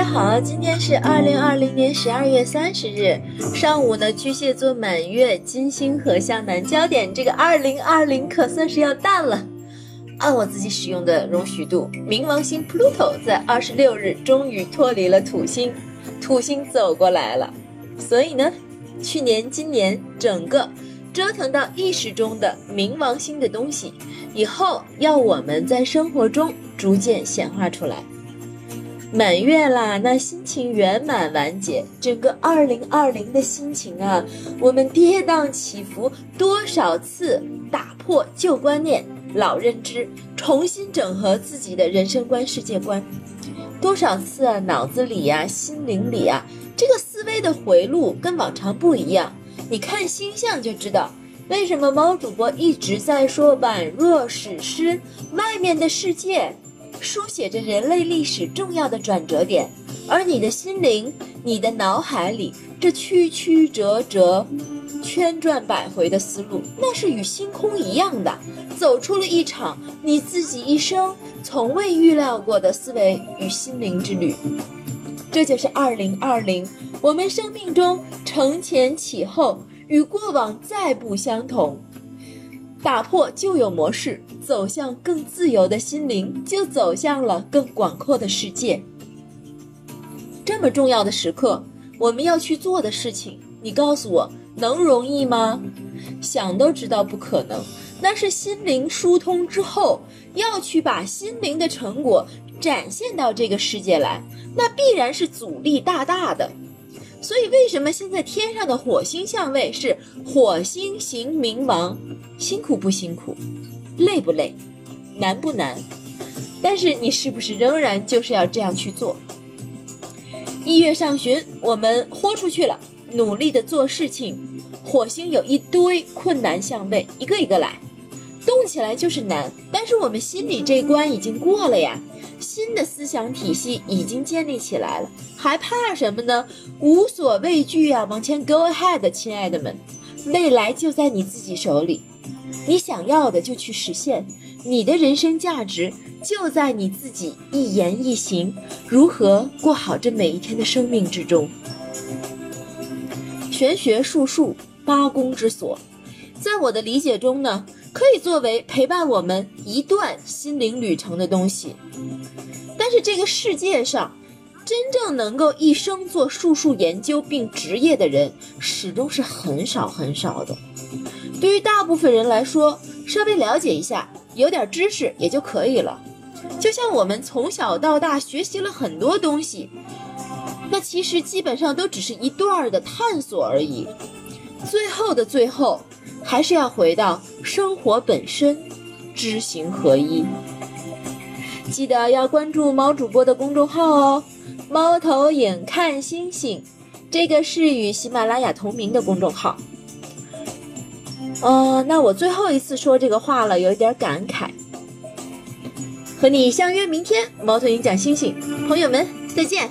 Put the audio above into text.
大家好，今天是二零二零年十二月三十日上午呢，巨蟹座满月，金星和向南焦点，这个二零二零可算是要淡了。按我自己使用的容许度，冥王星 Pluto 在二十六日终于脱离了土星，土星走过来了。所以呢，去年、今年整个折腾到意识中的冥王星的东西，以后要我们在生活中逐渐显化出来。满月啦，那心情圆满完结，整个二零二零的心情啊，我们跌宕起伏多少次，打破旧观念、老认知，重新整合自己的人生观、世界观，多少次啊，脑子里呀、心灵里啊，这个思维的回路跟往常不一样。你看星象就知道，为什么猫主播一直在说宛若史诗，外面的世界。书写着人类历史重要的转折点，而你的心灵、你的脑海里这曲曲折折、圈转百回的思路，那是与星空一样的，走出了一场你自己一生从未预料过的思维与心灵之旅。这就是二零二零，我们生命中承前启后，与过往再不相同。打破旧有模式，走向更自由的心灵，就走向了更广阔的世界。这么重要的时刻，我们要去做的事情，你告诉我能容易吗？想都知道不可能。那是心灵疏通之后，要去把心灵的成果展现到这个世界来，那必然是阻力大大的。所以，为什么现在天上的火星相位是火星行冥王？辛苦不辛苦？累不累？难不难？但是你是不是仍然就是要这样去做？一月上旬，我们豁出去了，努力的做事情。火星有一堆困难相位，一个一个来，动起来就是难。但是我们心里这关已经过了呀。新的思想体系已经建立起来了，还怕什么呢？无所畏惧啊，往前 go ahead，亲爱的们，未来就在你自己手里，你想要的就去实现，你的人生价值就在你自己一言一行，如何过好这每一天的生命之中。玄学术数八宫之所，在我的理解中呢。可以作为陪伴我们一段心灵旅程的东西，但是这个世界上，真正能够一生做术数研究并职业的人，始终是很少很少的。对于大部分人来说，稍微了解一下，有点知识也就可以了。就像我们从小到大学习了很多东西，那其实基本上都只是一段的探索而已。最后的最后。还是要回到生活本身，知行合一。记得要关注猫主播的公众号哦，“猫头鹰看星星”，这个是与喜马拉雅同名的公众号。嗯，那我最后一次说这个话了，有一点感慨。和你相约明天，猫头鹰讲星星，朋友们再见。